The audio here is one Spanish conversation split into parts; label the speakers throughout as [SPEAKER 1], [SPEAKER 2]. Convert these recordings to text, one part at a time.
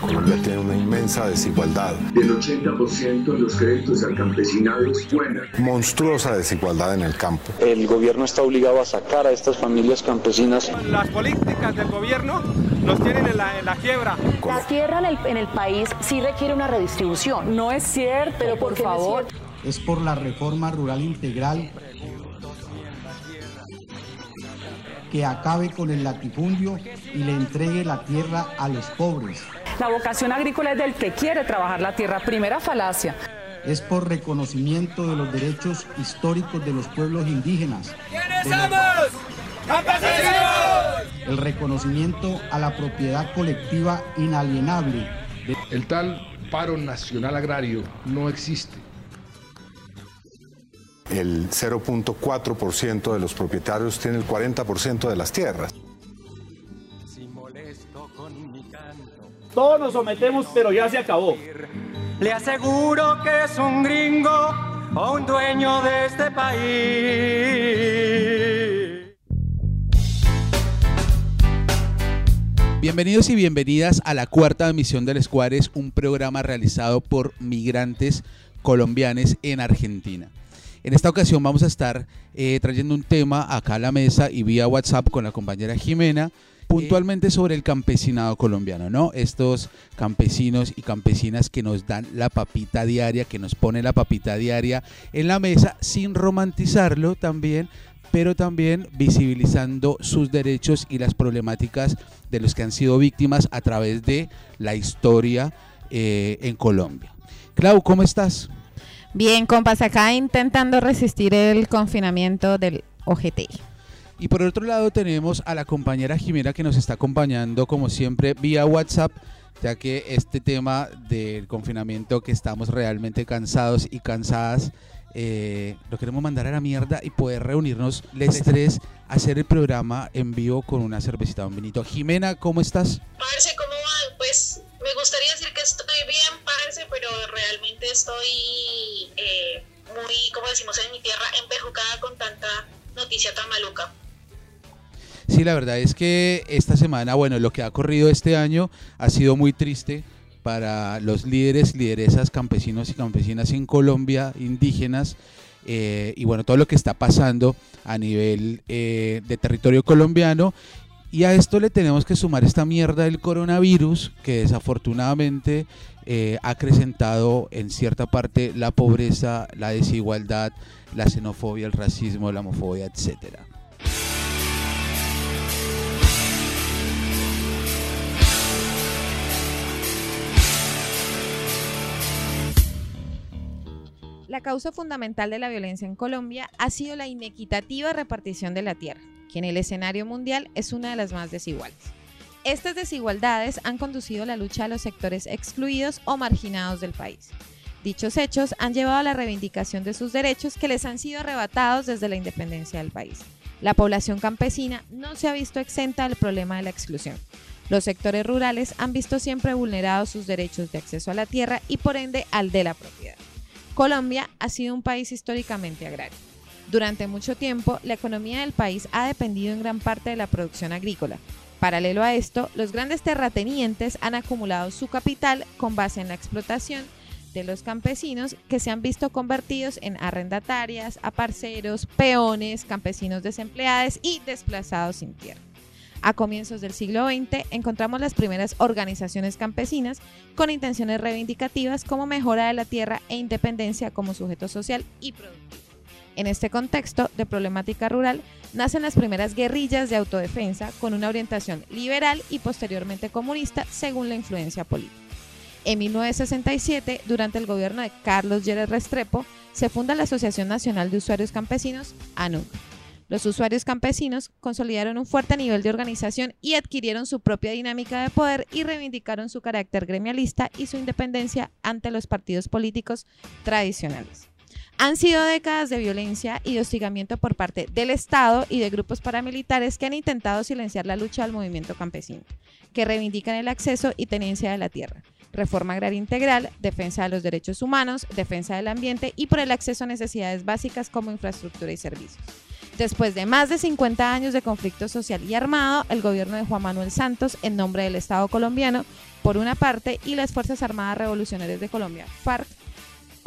[SPEAKER 1] Colombia tiene una inmensa desigualdad.
[SPEAKER 2] Del 80% de los créditos al campesinado es buena.
[SPEAKER 1] Monstruosa desigualdad en el campo.
[SPEAKER 3] El gobierno está obligado a sacar a estas familias campesinas.
[SPEAKER 4] Las políticas del gobierno nos tienen en la, en la quiebra.
[SPEAKER 5] La tierra en el, en el, país sí requiere una redistribución.
[SPEAKER 6] No es cierto, pero por favor.
[SPEAKER 7] No es, es por la reforma rural integral que acabe con el latifundio y le entregue la tierra a los pobres.
[SPEAKER 6] La vocación agrícola es del que quiere trabajar la tierra. Primera falacia.
[SPEAKER 7] Es por reconocimiento de los derechos históricos de los pueblos indígenas.
[SPEAKER 8] ¿Quiénes somos? ¡Campesinos!
[SPEAKER 7] El reconocimiento a la propiedad colectiva inalienable.
[SPEAKER 9] De... El tal paro nacional agrario no existe
[SPEAKER 1] el 0.4% de los propietarios tiene el 40% de las tierras.
[SPEAKER 10] Todos nos sometemos, pero ya se acabó.
[SPEAKER 11] Le aseguro que es un gringo o un dueño de este país.
[SPEAKER 12] Bienvenidos y bienvenidas a la cuarta emisión del Escuadres, un programa realizado por migrantes colombianos en Argentina. En esta ocasión vamos a estar eh, trayendo un tema acá a la mesa y vía WhatsApp con la compañera Jimena, puntualmente sobre el campesinado colombiano, ¿no? Estos campesinos y campesinas que nos dan la papita diaria, que nos ponen la papita diaria en la mesa sin romantizarlo también, pero también visibilizando sus derechos y las problemáticas de los que han sido víctimas a través de la historia eh, en Colombia. Clau, ¿cómo estás?
[SPEAKER 13] Bien, compas, acá intentando resistir el confinamiento del OGT.
[SPEAKER 12] Y por otro lado tenemos a la compañera Jimena que nos está acompañando como siempre vía WhatsApp, ya que este tema del confinamiento que estamos realmente cansados y cansadas, eh, lo queremos mandar a la mierda y poder reunirnos les tres, hacer el programa en vivo con una cervecita, un vinito. Jimena, ¿cómo estás?
[SPEAKER 14] Parce, me gustaría decir que estoy bien, parce, pero realmente estoy eh, muy, como decimos en mi tierra, empejucada con tanta noticia tan maluca.
[SPEAKER 12] Sí, la verdad es que esta semana, bueno, lo que ha corrido este año ha sido muy triste para los líderes, lideresas, campesinos y campesinas en Colombia, indígenas, eh, y bueno, todo lo que está pasando a nivel eh, de territorio colombiano y a esto le tenemos que sumar esta mierda del coronavirus que desafortunadamente eh, ha acrecentado en cierta parte la pobreza, la desigualdad, la xenofobia, el racismo, la homofobia, etcétera.
[SPEAKER 13] La causa fundamental de la violencia en Colombia ha sido la inequitativa repartición de la tierra, que en el escenario mundial es una de las más desiguales. Estas desigualdades han conducido a la lucha de los sectores excluidos o marginados del país. Dichos hechos han llevado a la reivindicación de sus derechos que les han sido arrebatados desde la independencia del país. La población campesina no se ha visto exenta del problema de la exclusión. Los sectores rurales han visto siempre vulnerados sus derechos de acceso a la tierra y por ende al de la propiedad. Colombia ha sido un país históricamente agrario. Durante mucho tiempo, la economía del país ha dependido en gran parte de la producción agrícola. Paralelo a esto, los grandes terratenientes han acumulado su capital con base en la explotación de los campesinos que se han visto convertidos en arrendatarias, aparceros, peones, campesinos desempleados y desplazados sin tierra. A comienzos del siglo XX encontramos las primeras organizaciones campesinas con intenciones reivindicativas como mejora de la tierra e independencia como sujeto social y productivo. En este contexto de problemática rural nacen las primeras guerrillas de autodefensa con una orientación liberal y posteriormente comunista según la influencia política. En 1967, durante el gobierno de Carlos Lleras Restrepo, se funda la Asociación Nacional de Usuarios Campesinos, ANUC, los usuarios campesinos consolidaron un fuerte nivel de organización y adquirieron su propia dinámica de poder y reivindicaron su carácter gremialista y su independencia ante los partidos políticos tradicionales. Han sido décadas de violencia y hostigamiento por parte del Estado y de grupos paramilitares que han intentado silenciar la lucha del movimiento campesino, que reivindican el acceso y tenencia de la tierra, reforma agraria integral, defensa de los derechos humanos, defensa del ambiente y por el acceso a necesidades básicas como infraestructura y servicios. Después de más de 50 años de conflicto social y armado, el gobierno de Juan Manuel Santos, en nombre del Estado colombiano, por una parte, y las Fuerzas Armadas Revolucionarias de Colombia, FARC,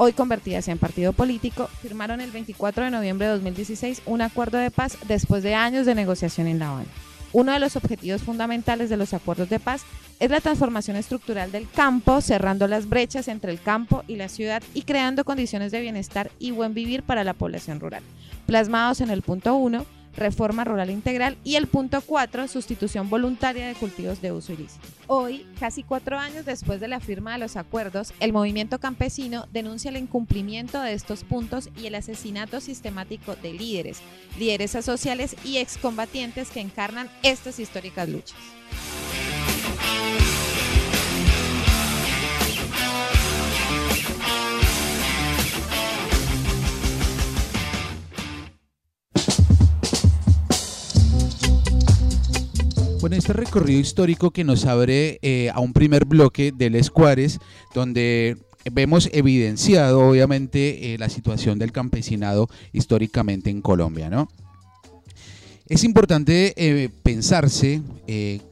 [SPEAKER 13] hoy convertidas en partido político, firmaron el 24 de noviembre de 2016 un acuerdo de paz después de años de negociación en La Habana. Uno de los objetivos fundamentales de los acuerdos de paz es la transformación estructural del campo, cerrando las brechas entre el campo y la ciudad y creando condiciones de bienestar y buen vivir para la población rural. Plasmados en el punto 1, reforma rural integral y el punto 4, sustitución voluntaria de cultivos de uso ilícito. Hoy, casi cuatro años después de la firma de los acuerdos, el movimiento campesino denuncia el incumplimiento de estos puntos y el asesinato sistemático de líderes, lideresas sociales y excombatientes que encarnan estas históricas luchas.
[SPEAKER 12] Este recorrido histórico que nos abre eh, a un primer bloque del Escuares, donde vemos evidenciado obviamente eh, la situación del campesinado históricamente en Colombia, ¿no? Es importante eh, pensarse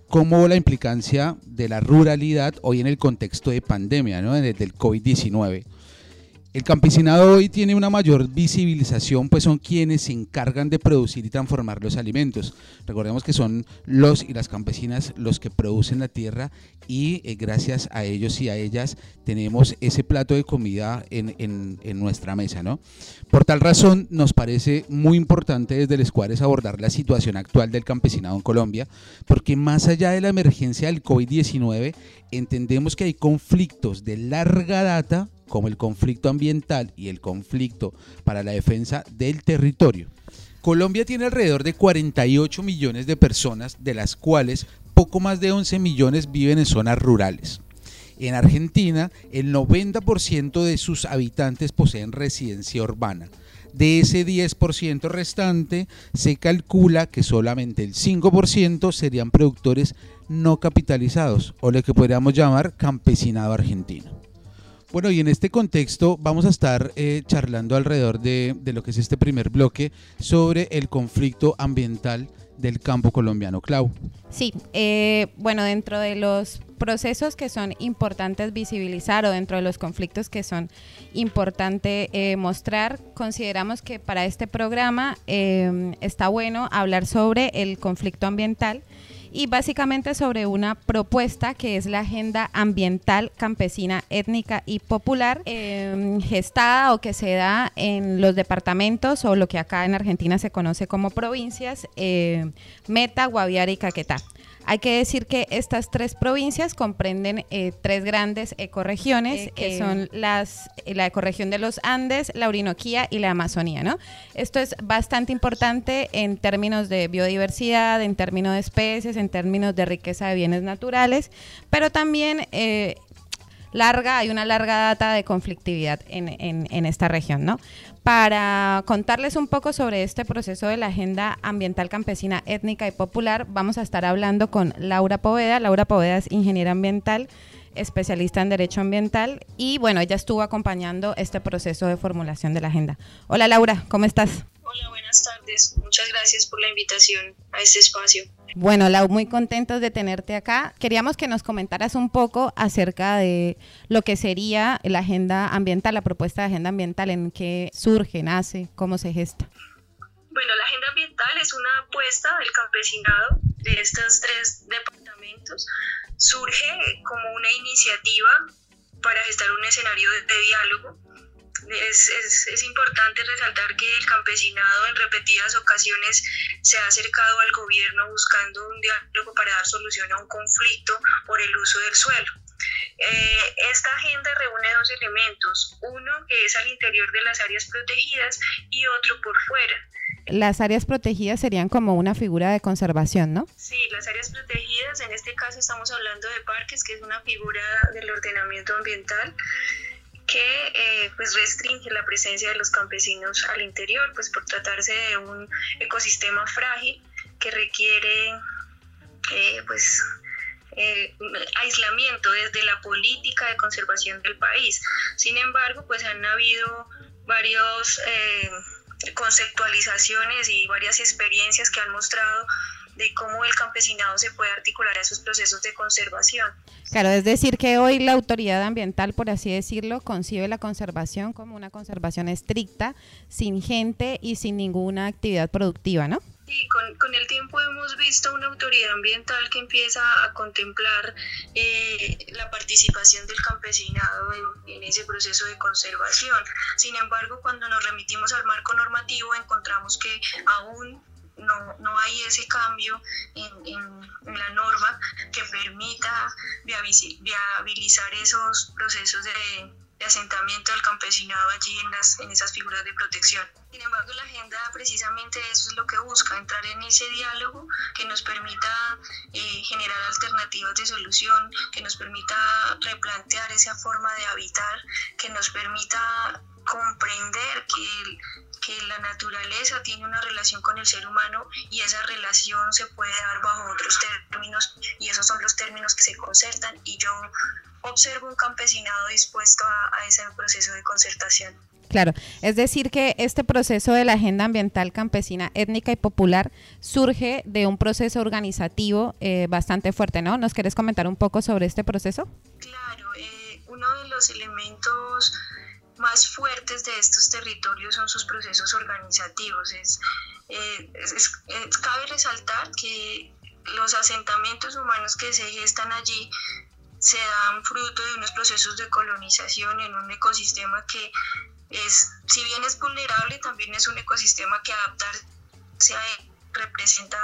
[SPEAKER 12] cómo la implicancia de la ruralidad hoy en el contexto de pandemia, ¿no? Desde el COVID-19 el campesinado hoy tiene una mayor visibilización, pues son quienes se encargan de producir y transformar los alimentos. Recordemos que son los y las campesinas los que producen la tierra y eh, gracias a ellos y a ellas tenemos ese plato de comida en, nuestra mesa, ¿no? Por tal razón, nos parece muy importante desde el Escuadres abordar la situación actual del campesinado en Colombia, porque más allá de la emergencia del COVID-19, entendemos que hay conflictos de larga data como el conflicto ambiental y el conflicto para la defensa del territorio. Colombia tiene alrededor de 48 millones de personas, de las cuales poco más de 11 millones viven en zonas rurales. En Argentina, el 90% de sus habitantes poseen residencia urbana. De ese 10% restante, se calcula que solamente el 5% serían productores no capitalizados, o lo que podríamos llamar campesinado argentino. Bueno, y en este contexto vamos a estar eh, charlando alrededor de, lo que es este primer bloque sobre el conflicto ambiental del campo colombiano. Clau.
[SPEAKER 13] Sí, eh, bueno, dentro de los procesos que son importantes visibilizar o dentro de los conflictos que son importantes eh, mostrar, consideramos que para este programa está bueno hablar sobre el conflicto ambiental y básicamente sobre una propuesta que es la Agenda Ambiental Campesina Étnica y Popular, em, gestada o que se da en los departamentos o lo que acá en Argentina se conoce como provincias, eh, Meta, Guaviare y Caquetá. Hay que decir que estas tres provincias comprenden eh, tres grandes ecorregiones, que son las, la ecorregión de los Andes, la Orinoquía y la Amazonía. ¿no? Esto es bastante importante en términos de biodiversidad, en términos de especies, en términos de riqueza de bienes naturales, pero también eh, larga, hay una larga data de conflictividad en, en, esta región, ¿no? Para contarles un poco sobre este proceso de la Agenda Ambiental Campesina Étnica y Popular, vamos a estar hablando con Laura Poveda. Laura Poveda es ingeniera ambiental, especialista en Derecho Ambiental y, bueno, ella estuvo acompañando este proceso de formulación de la agenda. Hola Laura, ¿cómo estás?
[SPEAKER 14] Hola, buenas tardes. Muchas gracias por la invitación a este espacio.
[SPEAKER 13] Bueno, Lau, muy contentos de tenerte acá. Queríamos que nos comentaras un poco acerca de lo que sería la agenda ambiental, la propuesta de agenda ambiental, en qué surge, nace, cómo se gesta.
[SPEAKER 14] Bueno, la agenda ambiental es una apuesta del campesinado de estos tres departamentos. Surge como una iniciativa para gestar un escenario de, de diálogo es, es, es, importante resaltar que el campesinado en repetidas ocasiones se ha acercado al gobierno buscando un diálogo para dar solución a un conflicto por el uso del suelo. Eh, esta agenda reúne dos elementos, uno que es al interior de las áreas protegidas y otro por fuera.
[SPEAKER 13] Las áreas protegidas serían como una figura de conservación, ¿no?
[SPEAKER 14] Sí, las áreas protegidas, en este caso estamos hablando de parques, que es una figura del ordenamiento ambiental que eh, pues restringe la presencia de los campesinos al interior, pues por tratarse de un ecosistema frágil que requiere eh, pues eh, aislamiento desde la política de conservación del país. Sin embargo, pues han habido varios conceptualizaciones y varias experiencias que han mostrado de cómo el campesinado se puede articular a esos procesos de conservación.
[SPEAKER 13] Claro, es decir que hoy la autoridad ambiental, por así decirlo, concibe la conservación como una conservación estricta, sin gente y sin ninguna actividad productiva, ¿no?
[SPEAKER 14] Sí, con, el tiempo hemos visto una autoridad ambiental que empieza a contemplar eh, la participación del campesinado en, en, ese proceso de conservación. Sin embargo, cuando nos remitimos al marco normativo, encontramos que aún no, no hay ese cambio en, en, la norma que permita viabilizar esos procesos de, asentamiento del campesinado allí en, las, en esas figuras de protección. Sin embargo, la agenda precisamente eso es lo que busca, entrar en ese diálogo que nos permita eh, generar alternativas de solución, que nos permita replantear esa forma de habitar, que nos permita comprender que, que la naturaleza tiene una relación con el ser humano y esa relación se puede dar bajo otros términos y esos son los términos que se concertan y yo observo un campesinado dispuesto a, ese proceso de concertación.
[SPEAKER 13] Claro, es decir que este proceso de la agenda ambiental campesina, étnica y popular surge de un proceso organizativo eh, bastante fuerte, ¿no? ¿Nos quieres comentar un poco sobre este proceso?
[SPEAKER 14] Claro, eh, uno de los elementos más fuertes de estos territorios son sus procesos organizativos. Es, eh, cabe resaltar que los asentamientos humanos que se gestan allí se dan fruto de unos procesos de colonización en un ecosistema que es, si bien es vulnerable, también es un ecosistema que adaptarse a él representa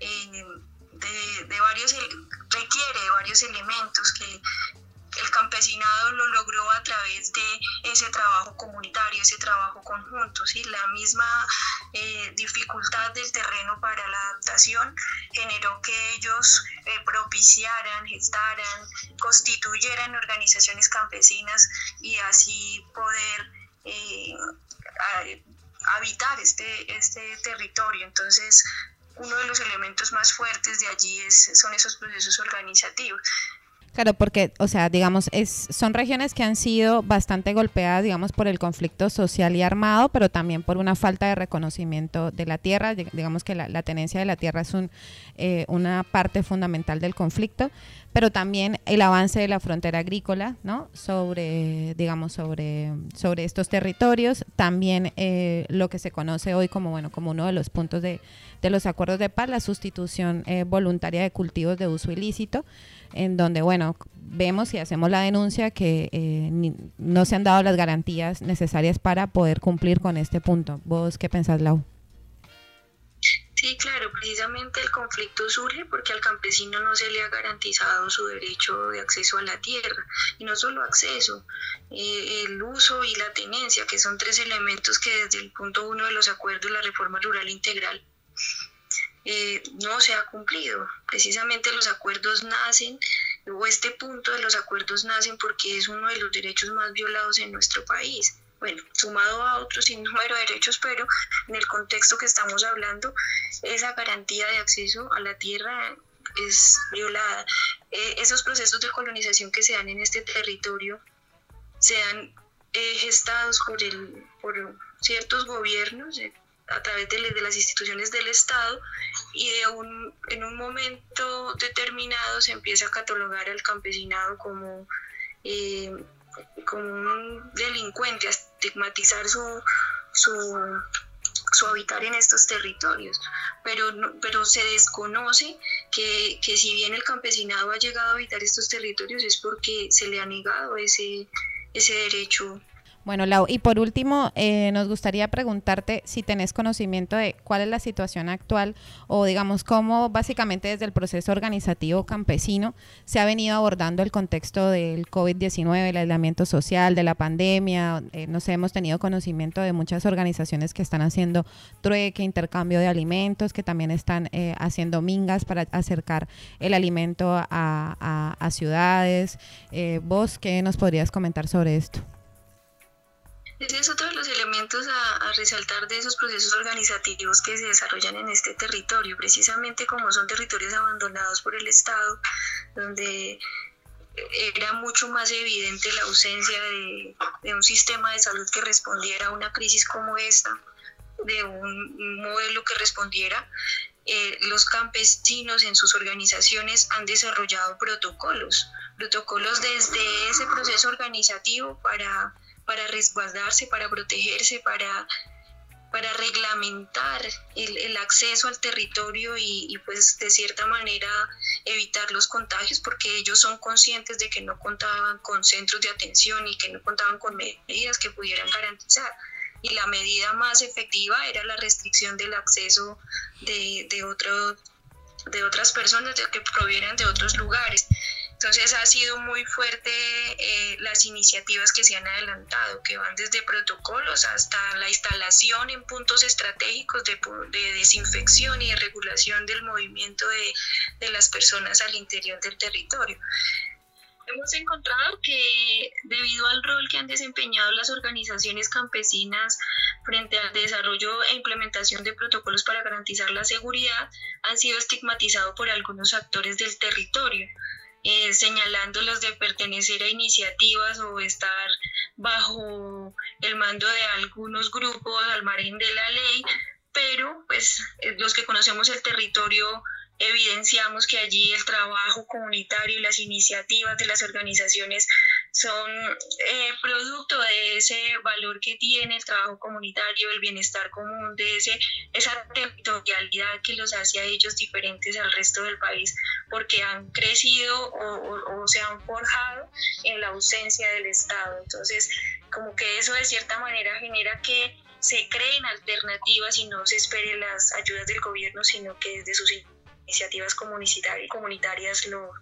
[SPEAKER 14] eh, de, de, varios, requiere de varios elementos que el campesinado lo logró a través de ese trabajo comunitario, ese trabajo conjunto, ¿sí? la misma eh, dificultad del terreno para la adaptación generó que ellos eh, propiciaran, gestaran, constituyeran organizaciones campesinas y así poder eh, habitar este, este territorio. Entonces, uno de los elementos más fuertes de allí es, son esos procesos organizativos.
[SPEAKER 13] Claro, porque, o sea, digamos, es, son regiones que han sido bastante golpeadas, digamos, por el conflicto social y armado, pero también por una falta de reconocimiento de la tierra. Digamos que la, tenencia de la tierra es un, eh, una parte fundamental del conflicto, pero también el avance de la frontera agrícola, ¿no? Sobre, digamos, sobre, sobre estos territorios. También eh, lo que se conoce hoy como, bueno, como uno de los puntos de, de los acuerdos de paz, la sustitución eh, voluntaria de cultivos de uso ilícito en donde, bueno, vemos y hacemos la denuncia que eh, no se han dado las garantías necesarias para poder cumplir con este punto. ¿Vos qué pensás, Lau?
[SPEAKER 14] Sí, claro, precisamente el conflicto surge porque al campesino no se le ha garantizado su derecho de acceso a la tierra. Y no solo acceso, eh, el uso y la tenencia, que son tres elementos que desde el punto uno de los acuerdos de la reforma rural integral eh, no se ha cumplido. Precisamente los acuerdos nacen, o este punto de los acuerdos nacen porque es uno de los derechos más violados en nuestro país. Bueno, sumado a otros sin número de derechos, pero en el contexto que estamos hablando, esa garantía de acceso a la tierra es violada. Eh, esos procesos de colonización que se dan en este territorio se han eh, gestados por, el, por ciertos gobiernos, a través de, las instituciones del Estado y en un momento determinado se empieza a catalogar al campesinado como, eh, como un delincuente, a estigmatizar su, su, su habitar en estos territorios, pero, pero se desconoce que, que si bien el campesinado ha llegado a habitar estos territorios es porque se le ha negado ese, ese derecho
[SPEAKER 13] bueno, Lau, y por último, eh, nos gustaría preguntarte si tenés conocimiento de cuál es la situación actual o, digamos, cómo básicamente desde el proceso organizativo campesino se ha venido abordando el contexto del COVID-19, el aislamiento social, de la pandemia. Eh, no sé, hemos tenido conocimiento de muchas organizaciones que están haciendo trueque, intercambio de alimentos, que también están eh, haciendo mingas para acercar el alimento a, a ciudades. ¿Vos qué nos podrías comentar sobre esto?
[SPEAKER 14] Ese es otro de los elementos a, resaltar de esos procesos organizativos que se desarrollan en este territorio, precisamente como son territorios abandonados por el Estado, donde era mucho más evidente la ausencia de, un sistema de salud que respondiera a una crisis como esta. de un modelo que respondiera, eh, los campesinos en sus organizaciones han desarrollado protocolos, protocolos desde ese proceso organizativo para, para resguardarse, para protegerse, para para reglamentar el, acceso al territorio y, pues de cierta manera evitar los contagios porque ellos son conscientes de que no contaban con centros de atención y que no contaban con medidas que pudieran garantizar. Y la medida más efectiva era la restricción del acceso de, de, de otras personas que provienen de otros lugares. Entonces ha sido muy fuerte eh, las iniciativas que se han adelantado, que van desde protocolos hasta la instalación en puntos estratégicos de, desinfección y de regulación del movimiento de, de las personas al interior del territorio. Hemos encontrado que debido al rol que han desempeñado las organizaciones campesinas frente al desarrollo e implementación de protocolos para garantizar la seguridad, han sido estigmatizados por algunos actores del territorio eh, señalándolos de pertenecer a iniciativas o estar bajo el mando de algunos grupos al margen de la ley, pero pues eh, los que conocemos el territorio evidenciamos que allí el trabajo comunitario y las iniciativas de las organizaciones son eh, producto de ese valor que tiene el trabajo comunitario, el bienestar común, de ese, esa territorialidad que los hace a ellos diferentes al resto del país, porque han crecido o, se han forjado en la ausencia del Estado. Entonces, como que eso de cierta manera genera que se creen alternativas y no se espere las ayudas del gobierno, sino que desde sus iniciativas comunitarias lo,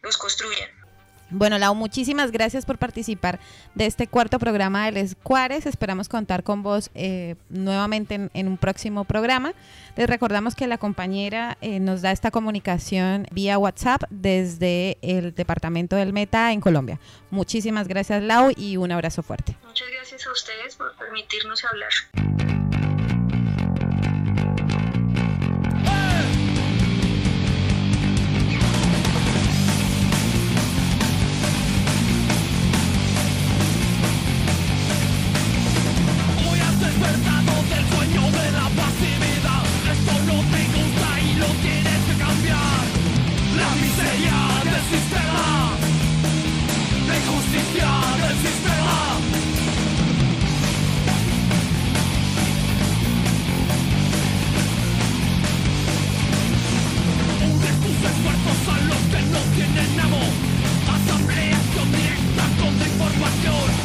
[SPEAKER 14] los construyen.
[SPEAKER 13] Bueno, Lau, muchísimas gracias por participar de este cuarto programa de Les Cuares. Esperamos contar con vos eh, nuevamente en, un próximo programa. Les recordamos que la compañera eh, nos da esta comunicación vía WhatsApp desde el departamento del Meta en Colombia. Muchísimas gracias, Lau, y un abrazo fuerte.
[SPEAKER 14] Muchas gracias a ustedes por permitirnos hablar. no tienen amo. Asambleas con directa con información.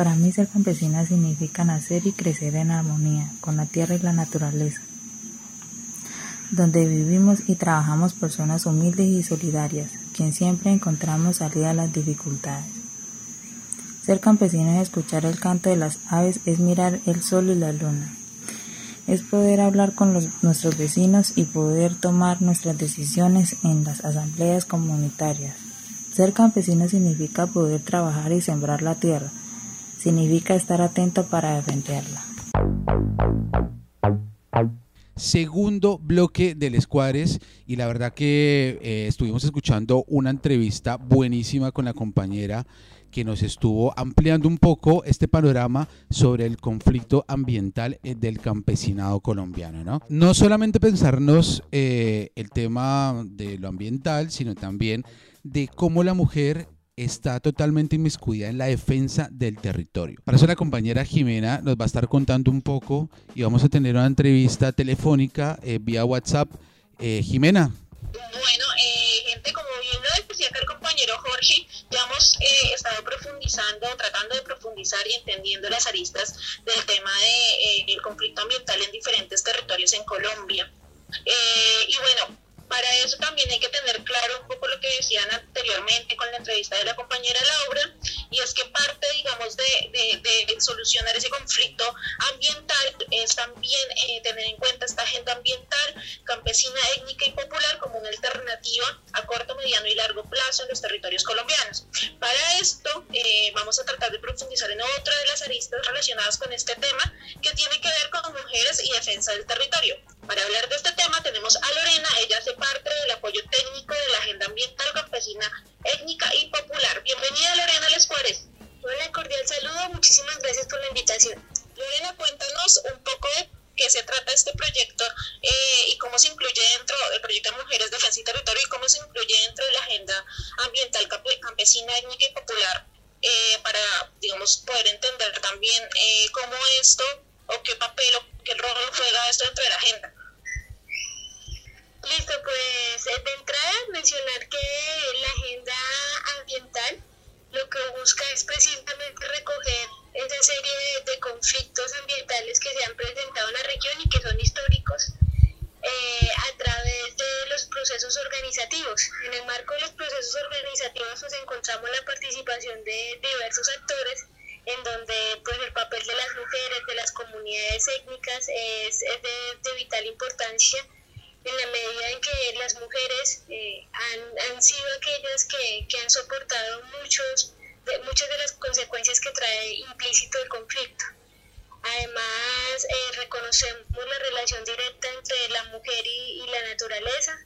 [SPEAKER 15] Para mí ser campesina significa nacer y crecer en armonía con la tierra y la naturaleza, donde vivimos y trabajamos personas humildes y solidarias, quien siempre encontramos salida a las dificultades. Ser campesino es escuchar el canto de las aves, es mirar el sol y la luna, es poder hablar con nuestros vecinos y poder tomar nuestras decisiones en las asambleas comunitarias. Ser campesino significa poder trabajar y sembrar la tierra, significa estar atento para defenderla.
[SPEAKER 12] Segundo bloque del Escuadres y la verdad que eh, estuvimos escuchando una entrevista buenísima con la compañera que nos estuvo ampliando un poco este panorama sobre el conflicto ambiental eh, del campesinado colombiano. No, no solamente pensarnos eh, el tema de lo ambiental, sino también de cómo la mujer está totalmente inmiscuida en la defensa del territorio. Para eso la compañera Jimena nos va a estar contando un poco y vamos a tener una entrevista telefónica eh, vía WhatsApp. Jimena.
[SPEAKER 16] Bueno, gente, como bien lo decía acá el compañero Jorge, ya hemos eh, estado profundizando, tratando de profundizar y entendiendo las aristas del tema del de, eh, conflicto ambiental en diferentes territorios en Colombia. Eh, y bueno, para eso también hay que tener claro un poco lo que decían anteriormente con la entrevista de la compañera Laura, y es que parte, digamos, de, de, solucionar ese conflicto ambiental es también eh, tener en cuenta esta agenda ambiental campesina, étnica y popular como una alternativa a corto, mediano y largo plazo en los territorios colombianos. Para esto eh, vamos a tratar de profundizar en otra de las aristas relacionadas con este tema que tiene que ver con mujeres y defensa del territorio. Para hablar de este tema tenemos a Lorena, ella hace parte del apoyo técnico de la Agenda Ambiental Campesina, Étnica y Popular. Bienvenida Lorena Les Juárez.
[SPEAKER 17] Hola, cordial saludo, muchísimas gracias por la invitación.
[SPEAKER 16] Lorena, cuéntanos un poco de qué se trata este proyecto eh, y cómo se incluye dentro del proyecto de Mujeres, Defensa y Territorio y cómo se incluye dentro de la Agenda Ambiental Campesina, Étnica y Popular eh, para, digamos, poder entender también eh, cómo esto o qué papel o qué rol juega esto dentro de la agenda.
[SPEAKER 17] Listo, pues eh, de entrada mencionar que la agenda ambiental lo que busca es precisamente recoger esa serie de, conflictos ambientales que se han presentado en la región y que son históricos eh, a través de los procesos organizativos. En el marco de los procesos organizativos pues encontramos la participación de diversos actores en donde pues el papel de las mujeres, de las comunidades étnicas es, de vital importancia en la medida en que las mujeres eh, han, han, sido aquellas que, que han soportado muchos, de, muchas de las consecuencias que trae implícito el conflicto. Además, eh, reconocemos la relación directa entre la mujer y, y la naturaleza.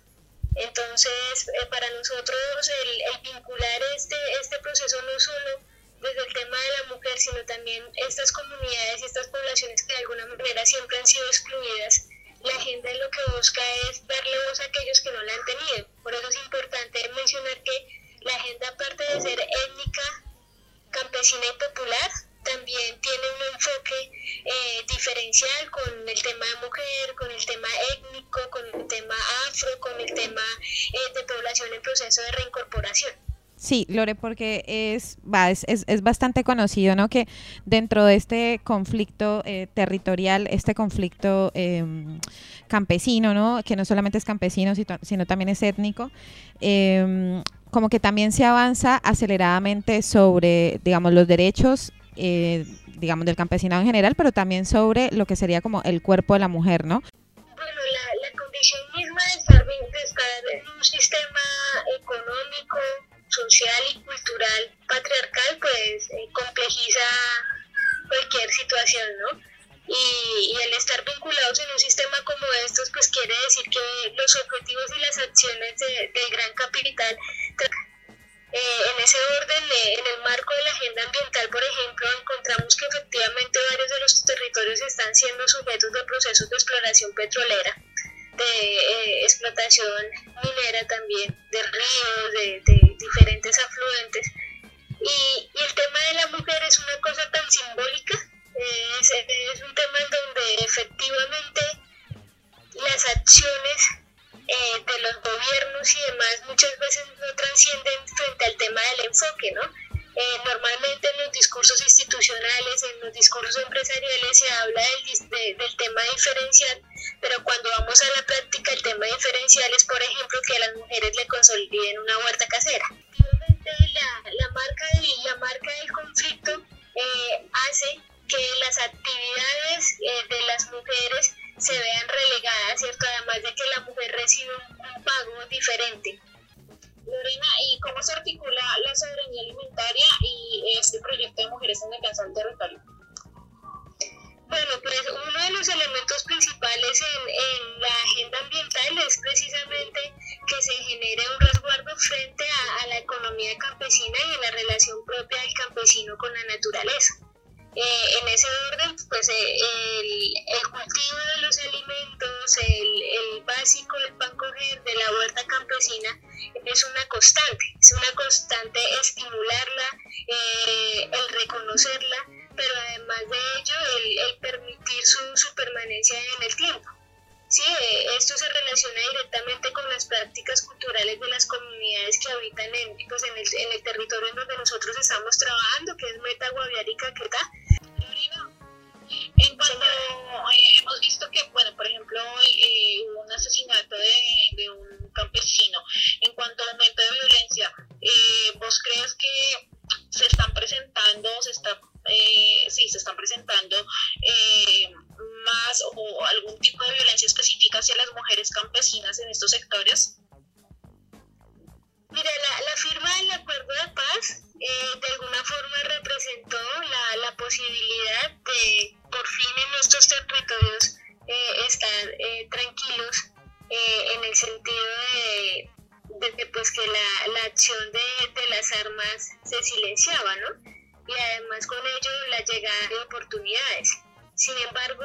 [SPEAKER 17] Entonces, eh, para nosotros el, el, vincular este, este proceso no solo desde el tema de la mujer, sino también estas comunidades y estas poblaciones que de alguna manera siempre han sido excluidas la agenda lo que busca es darle voz a aquellos que no la han tenido. Por eso es importante mencionar que la agenda, aparte de ser étnica, campesina y popular, también tiene un enfoque eh, diferencial con el tema de mujer, con el tema étnico, con el tema afro, con el tema eh, de población en proceso de reincorporación.
[SPEAKER 13] Sí, Lore, porque es, va, es, es, bastante conocido, ¿no? Que dentro de este conflicto eh, territorial, este conflicto em, campesino, ¿no? Que no solamente es campesino, sino también es étnico, em, como que también se avanza aceleradamente sobre, digamos, los derechos, eh, digamos, del campesinado en general, pero también sobre lo que sería como el cuerpo de la mujer, ¿no?
[SPEAKER 17] Bueno, la, la condición misma de estar, de estar en un sistema económico social y cultural patriarcal pues eh, complejiza cualquier situación, ¿no? Y, el estar vinculados en un sistema como estos pues quiere decir que los objetivos y las acciones de, del gran capital eh, en ese orden, eh, en el marco de la agenda ambiental, por ejemplo, encontramos que efectivamente varios de los territorios están siendo sujetos de procesos de exploración petrolera de eh, explotación minera también, de ríos, de, diferentes afluentes. Y, el tema de la mujer es una cosa tan simbólica, es, es un tema en donde efectivamente las acciones eh, de los gobiernos y demás muchas veces no trascienden frente al tema del enfoque, ¿no? Eh, normalmente en los discursos institucionales, en los discursos empresariales se habla del, del tema diferencial, pero cuando vamos a la práctica el tema diferencial es, por ejemplo, que a las mujeres le consoliden una huerta casera. La, la, marca, del, la marca del conflicto eh, hace que las actividades eh, de las mujeres se vean relegadas, ¿cierto? Además de que la mujer recibe un pago diferente.
[SPEAKER 16] Lorena, ¿y cómo se articula la soberanía alimentaria y este proyecto de mujeres en defensa del territorio?
[SPEAKER 17] Bueno, pues uno de los elementos principales en, en, la agenda ambiental es precisamente que se genere un resguardo frente a, a la economía campesina y a la relación propia del campesino con la naturaleza. Eh, en ese orden, pues eh, el, el, cultivo de los alimentos, el, el básico del pan coger de la huerta campesina es una constante, es una constante estimularla, eh, el reconocerla, pero además de ello el, permitir su, su, permanencia en el tiempo. Sí, esto se relaciona directamente con las prácticas culturales de las comunidades que habitan en, pues, en, el, en el territorio en donde nosotros estamos trabajando, que es Meta, Guaviare y Caquetá.
[SPEAKER 16] En cuanto eh, hemos visto que, bueno, por ejemplo, hoy eh, hubo un asesinato de, un campesino. En cuanto al aumento de violencia, eh, ¿vos crees que se están presentando, se está, eh, sí, se están presentando más o algún tipo de violencia específica hacia las mujeres campesinas en estos sectores?
[SPEAKER 17] Mira, la, la firma del acuerdo de paz eh, de alguna forma representó la, la, posibilidad de por fin en nuestros territorios eh, estar eh, tranquilos en el sentido de, de, pues que la, la acción de, de, las armas se silenciaba, ¿no? Y además con ello la llegada de oportunidades. Sin embargo,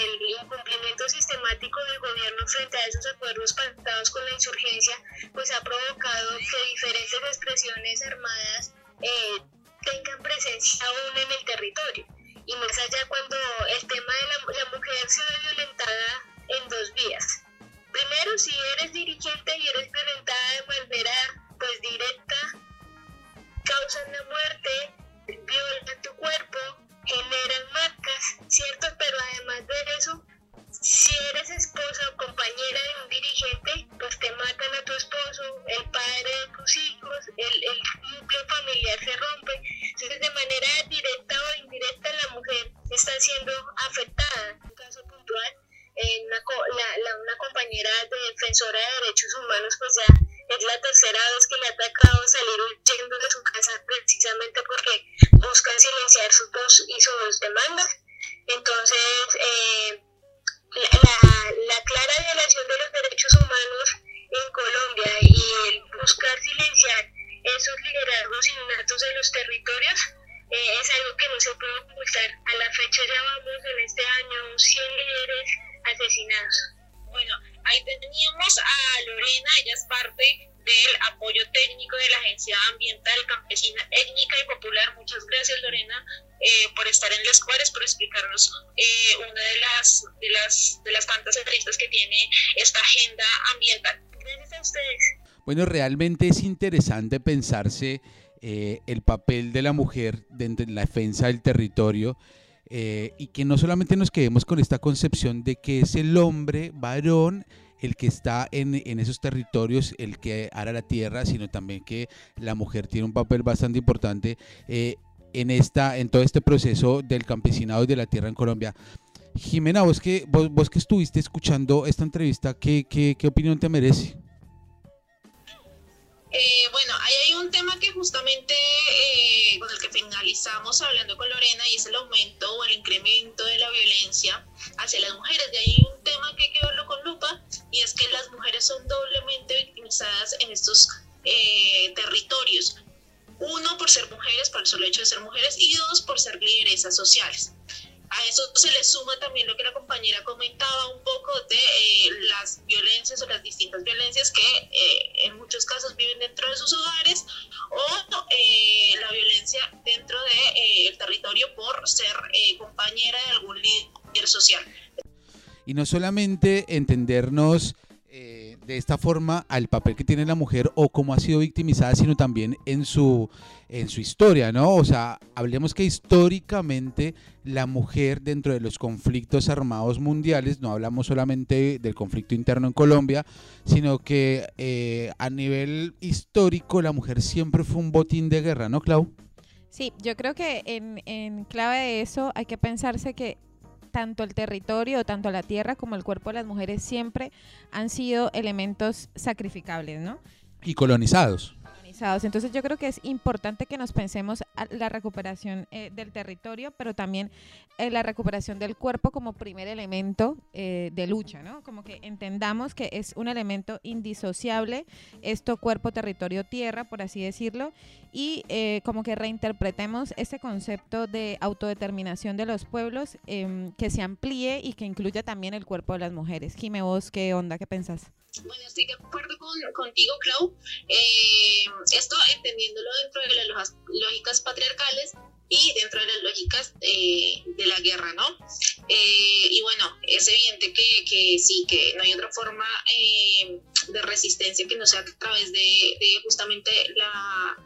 [SPEAKER 17] el incumplimiento sistemático del gobierno frente a esos acuerdos pactados con la insurgencia, pues ha provocado que diferentes expresiones armadas eh, tengan presencia aún en el territorio. Y más allá cuando el tema de la, la mujer se ve violentada en dos vías. Primero, si eres dirigente y eres violentada de manera pues directa, causan la muerte, violan tu cuerpo, generan marcas, ¿cierto? Pero además de eso, si eres esposa o compañera de un dirigente, pues te matan a tu esposo, el padre de tus hijos, el, el núcleo familiar se rompe. Entonces, de manera directa o indirecta, la mujer está siendo afectada. En un caso puntual, eh, una, la, la, una compañera de defensora de derechos humanos, pues ya es la tercera vez que le ha atacado salir huyendo de su casa precisamente porque buscan silenciar sus dos y sus demandas. Entonces, eh, la, la, clara violación de los derechos humanos en Colombia y el buscar silenciar esos liderazgos innatos de los territorios eh, es algo que no se puede ocultar. A la fecha ya vamos en este año 100 líderes asesinados.
[SPEAKER 16] Bueno, ahí teníamos a Lorena, ella es parte del apoyo técnico de la Agencia Ambiental Campesina Étnica y Popular. Muchas gracias, Lorena, eh, por estar en las cuadras, por explicarnos eh, una de las, de, las, de las tantas entrevistas que tiene esta agenda ambiental.
[SPEAKER 17] Gracias a ustedes.
[SPEAKER 12] Bueno, realmente es interesante pensarse eh, el papel de la mujer de la defensa del territorio. Eh, y que no solamente nos quedemos con esta concepción de que es el hombre varón el que está en, en, esos territorios, el que hará la tierra, sino también que la mujer tiene un papel bastante importante eh, en, esta, en todo este proceso del campesinado y de la tierra en Colombia. Jimena, vos que, vos, vos que estuviste escuchando esta entrevista, ¿qué, qué, qué opinión te merece?
[SPEAKER 16] Eh, bueno, ahí hay un tema que justamente eh, con el que finalizamos hablando con Lorena y es el aumento o el incremento de la violencia hacia las mujeres. De ahí un tema que hay que verlo con lupa y es que las mujeres son doblemente victimizadas en estos eh, territorios. Uno, por ser mujeres, por el solo hecho de ser mujeres, y dos, por ser lideresas sociales. A eso se le suma también lo que la compañera comentaba un poco de eh, las violencias o las distintas violencias que eh, en muchos casos viven dentro de sus hogares o eh, la violencia dentro del de, territorio por ser compañera de algún líder social.
[SPEAKER 12] Y no solamente entendernos de esta forma al papel que tiene la mujer o cómo ha sido victimizada, sino también en su, en su historia, ¿no? O sea, hablemos que históricamente la mujer dentro de los conflictos armados mundiales, no hablamos solamente del conflicto interno en Colombia, sino que eh, a nivel histórico la mujer siempre fue un botín de guerra, ¿no, Clau?
[SPEAKER 13] Sí, yo creo que en, en clave de eso hay que pensarse que tanto el territorio, tanto la tierra como el cuerpo de las mujeres siempre han sido elementos sacrificables, ¿no?
[SPEAKER 12] Y colonizados.
[SPEAKER 13] Entonces yo creo que es importante que nos pensemos a la recuperación eh, del territorio, pero también eh, la recuperación del cuerpo como primer elemento eh, de lucha, ¿no? Como que entendamos que es un elemento indisociable, esto cuerpo, territorio, tierra, por así decirlo, y como que reinterpretemos ese concepto de autodeterminación de los pueblos em, que se amplíe y que incluya también el cuerpo de las mujeres. Jime, vos, ¿qué onda? ¿Qué pensás?
[SPEAKER 16] Bueno, estoy de acuerdo con, contigo, Clau. Eh, esto entendiéndolo dentro de las lógicas patriarcales y dentro de las lógicas de, la guerra, ¿no? Eh, y bueno, es evidente que, que, sí, que no hay otra forma eh, de resistencia que no sea a través de, justamente la,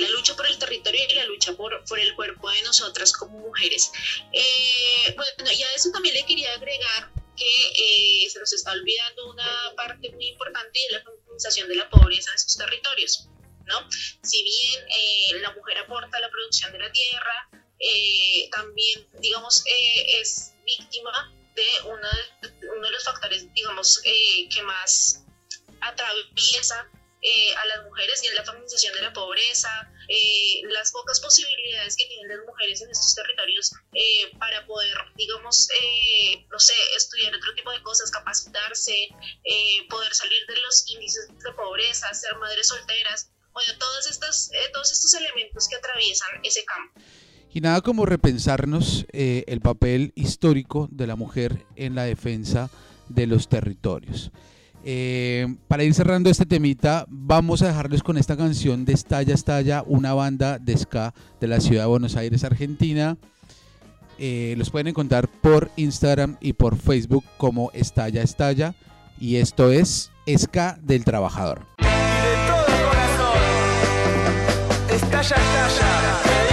[SPEAKER 16] la lucha por el territorio y la lucha por, por el cuerpo de nosotras como mujeres. bueno, y a eso también le quería agregar que eh, se nos está olvidando una parte muy importante de la feminización de la pobreza en esos territorios. ¿No? Si bien eh, la mujer aporta la producción de la tierra, eh, también, digamos, es víctima de uno de los factores, digamos, que más atraviesa eh, a las mujeres y en la feminización de la pobreza, eh, las pocas posibilidades que tienen las mujeres en estos territorios eh, para poder, digamos, no sé, estudiar otro tipo de cosas, capacitarse, poder salir de los índices de pobreza, ser madres solteras, bueno, estos, todos estos elementos que atraviesan ese campo.
[SPEAKER 12] Y nada como repensarnos el papel histórico de la mujer en la defensa de los territorios. Eh, para ir cerrando este temita, vamos a dejarles con esta canción de Estalla Estalla, una banda de ska de la ciudad de Buenos Aires, Argentina. Eh, los pueden encontrar por Instagram y por Facebook como Estalla Estalla. Y esto es Ska del Trabajador. Estalla, estalla,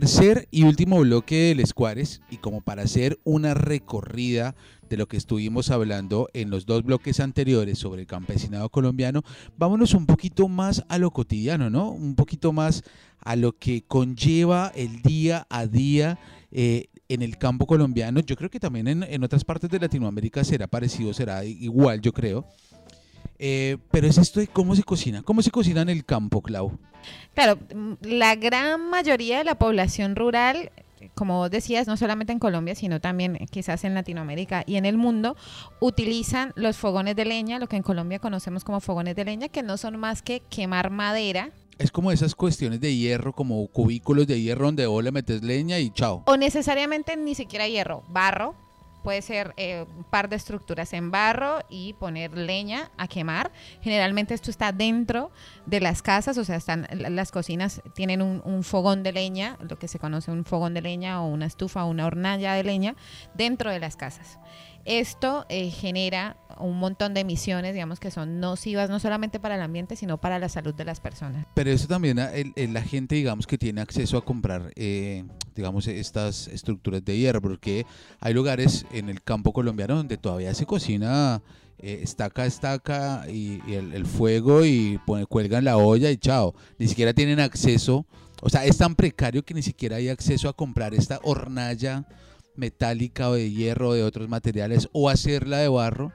[SPEAKER 12] Tercer y último bloque del Escuares y como para hacer una recorrida de lo que estuvimos hablando en los dos bloques anteriores sobre el campesinado colombiano, vámonos un poquito más a lo cotidiano, ¿no? Un poquito más a lo que conlleva el día a día eh, en el campo colombiano. Yo creo que también en, en otras partes de Latinoamérica será parecido, será igual, yo creo. Eh, pero es esto de cómo se cocina. ¿Cómo se cocina en el campo, Clau?
[SPEAKER 13] Claro, mm, la gran mayoría de la población rural, como vos decías, no solamente en Colombia, sino también quizás en Latinoamérica y en el mundo, utilizan los fogones de leña, lo que en Colombia conocemos como fogones de leña, que no son más que quemar madera
[SPEAKER 12] es como esas cuestiones de hierro, como cubículos de hierro donde vos le metes leña y chao.
[SPEAKER 13] O necesariamente ni siquiera hierro, barro, Puede ser eh, un par de estructuras en barro y poner leña a quemar. Generalmente esto está dentro de las casas, o sea, están las cocinas tienen un, un, fogón de leña, lo que se conoce un fogón de leña o una estufa o una hornalla de leña dentro de las casas. Esto eh, genera un montón de emisiones, digamos, que son nocivas no solamente para el ambiente, sino para la salud de las personas.
[SPEAKER 12] Pero eso también, ah, la gente, digamos, que tiene acceso a comprar, eh, digamos, estas estructuras de hierro, porque hay lugares en el campo colombiano donde todavía se cocina eh, estaca estaca y, el, el, fuego y cuelgan la olla y chao. Ni siquiera tienen acceso, o sea, es tan precario que ni siquiera hay acceso a comprar esta hornalla metálica o de hierro o de otros materiales o hacerla de barro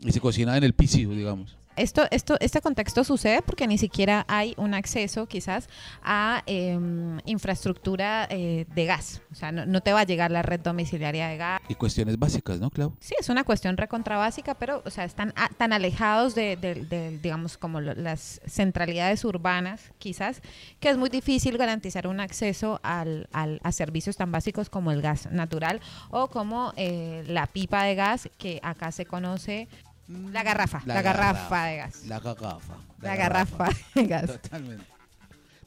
[SPEAKER 12] y se cocina en el piso, digamos.
[SPEAKER 13] Esto, esto, este contexto sucede porque ni siquiera hay un acceso quizás a em, infraestructura eh, de gas. O sea, no, te va a llegar la red domiciliaria de gas.
[SPEAKER 12] Y cuestiones básicas, ¿no, Clau?
[SPEAKER 13] Sí, es una cuestión recontra básica, pero, o sea, están tan alejados de, digamos, como las centralidades urbanas, quizás, que es muy difícil garantizar un acceso al, a servicios tan básicos como el gas natural o como eh, la pipa de gas que acá se conoce la garrafa, la, garrafa, de gas.
[SPEAKER 12] La garrafa.
[SPEAKER 13] La, garrafa. de gas. Totalmente.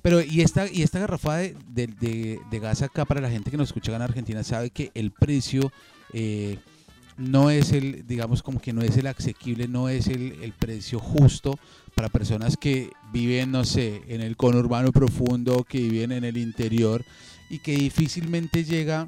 [SPEAKER 12] Pero, y esta, y esta garrafa de, de, gas acá, para la gente que nos escucha en Argentina, sabe que el precio eh, no es el, digamos, como que no es el asequible, no es el, el precio justo para personas que viven, no sé, en el conurbano profundo, que viven en el interior y que difícilmente llega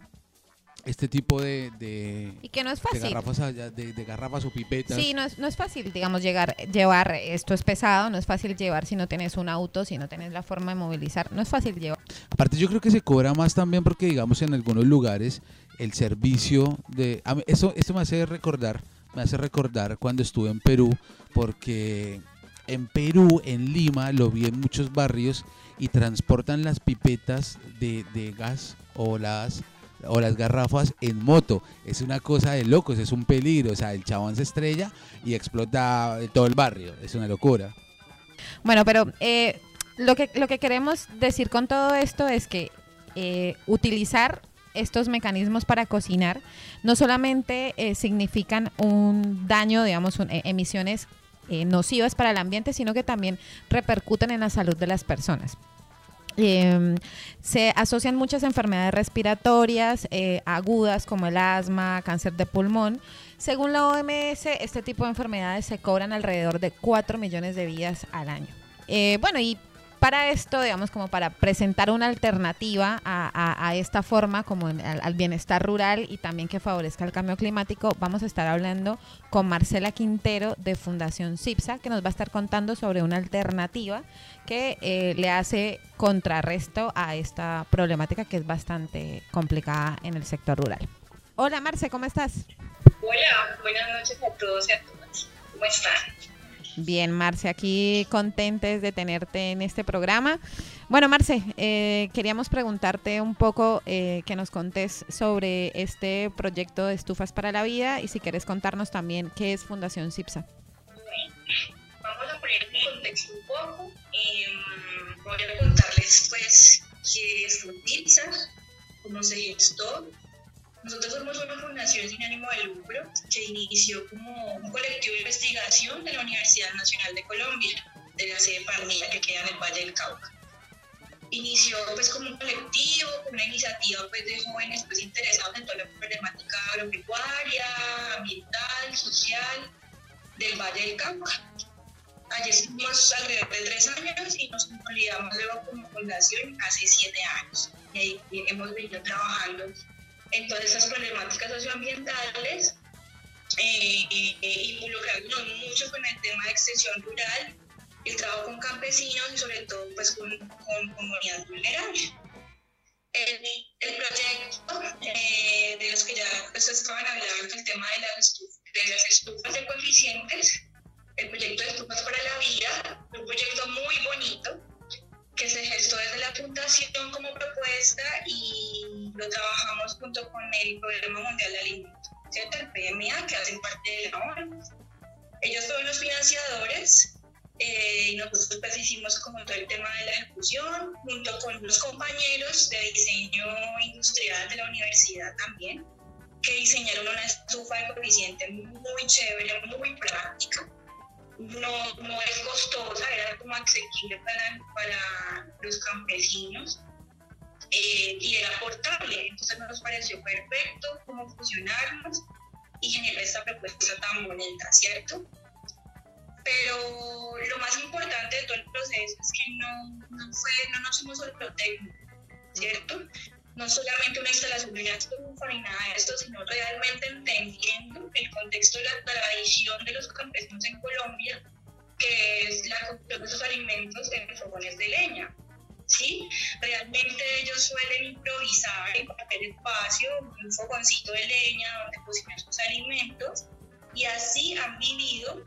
[SPEAKER 12] este tipo de, de,
[SPEAKER 13] y que no es fácil.
[SPEAKER 12] De garrafas, de, garrafas o pipetas.
[SPEAKER 13] Sí, no es, no es fácil, digamos, llegar, llevar, esto es pesado, no es fácil llevar si no tienes un auto, si no tienes la forma de movilizar, no es fácil llevar.
[SPEAKER 12] Aparte yo creo que se cobra más también porque, digamos, en algunos lugares el servicio de... Eso, esto me hace recordar, me hace recordar cuando estuve en Perú, porque en Perú, en Lima, lo vi en muchos barrios y transportan las pipetas de, de gas o las o las garrafas en moto. Es una cosa de locos, es un peligro. O sea, el chabón se estrella y explota todo el barrio. Es una locura.
[SPEAKER 13] Bueno, pero eh, lo, que, lo que queremos decir con todo esto es que eh, utilizar estos mecanismos para cocinar no solamente eh, significan un daño, digamos, emisiones nocivas para el ambiente, sino que también repercuten en la salud de las personas. Em, se asocian muchas enfermedades respiratorias eh, agudas como el asma, cáncer de pulmón. Según la OMS, este tipo de enfermedades se cobran alrededor de 4 millones de vidas al año. Eh, bueno, y para esto, digamos, como para presentar una alternativa a, esta forma, como al, bienestar rural y también que favorezca el cambio climático, vamos a estar hablando con Marcela Quintero de Fundación CIPSA, que nos va a estar contando sobre una alternativa que eh, le hace contrarresto a esta problemática que es bastante complicada en el sector rural. Hola Marce, ¿cómo estás?
[SPEAKER 17] Hola, buenas noches a todos y a todas. ¿Cómo están?
[SPEAKER 13] Bien, Marce, aquí contentes de tenerte en este programa. Bueno, Marce, eh, queríamos preguntarte un poco eh, que nos contes sobre este proyecto de Estufas para la Vida y si quieres contarnos también qué es Fundación CIPSA.
[SPEAKER 17] Vamos a poner en contexto un poco. Em, voy a contarles pues qué es CIPSA, cómo se gestó nosotros somos una fundación sin ánimo de lucro que inició como un colectivo de investigación de la Universidad Nacional de Colombia, de la sede Palmilla que queda en el Valle del Cauca. Inició pues como un colectivo, una iniciativa pues, de jóvenes pues, interesados en toda la problemática agropecuaria, ambiental, social del Valle del Cauca. Allí estuvimos alrededor de tres años y nos consolidamos
[SPEAKER 14] luego como fundación hace siete años y, hemos venido trabajando en todas esas problemáticas socioambientales, eh, eh, involucrándonos mucho con el tema de extensión rural, el trabajo con campesinos y sobre todo pues con, con comunidades vulnerables. El, el proyecto eh, de los que ya pues, estaban hablando, el tema de las, de las estufas de coeficientes, el proyecto de Estufas para la Vida, un proyecto muy bonito que se gestó desde la fundación como propuesta y lo trabajamos junto con el Programa Mundial de Alimentos, ¿cierto? el PMA, que hacen parte de la ONU. Ellos fueron los financiadores eh, nosotros pues hicimos como todo el tema de la ejecución, junto con los compañeros de diseño industrial de la universidad también, que diseñaron una estufa de coeficiente muy chévere, muy práctica. No, no es costosa, era como accesible para, para los campesinos eh, y era portable. Entonces nos pareció perfecto cómo funcionarnos y generar esta propuesta tan bonita, ¿cierto? pero lo más importante de todo el proceso es que no, no, fue, no nos fuimos solo técnico, ¿cierto? No solamente una instalación de una estufa ni nada de esto, sino realmente entendiendo el contexto de la tradición de los campesinos en Colombia, que es la cocción de esos alimentos en fogones de leña. ¿sí? Realmente ellos suelen improvisar en cualquier espacio un fogoncito de leña donde cocinar sus alimentos y así han vivido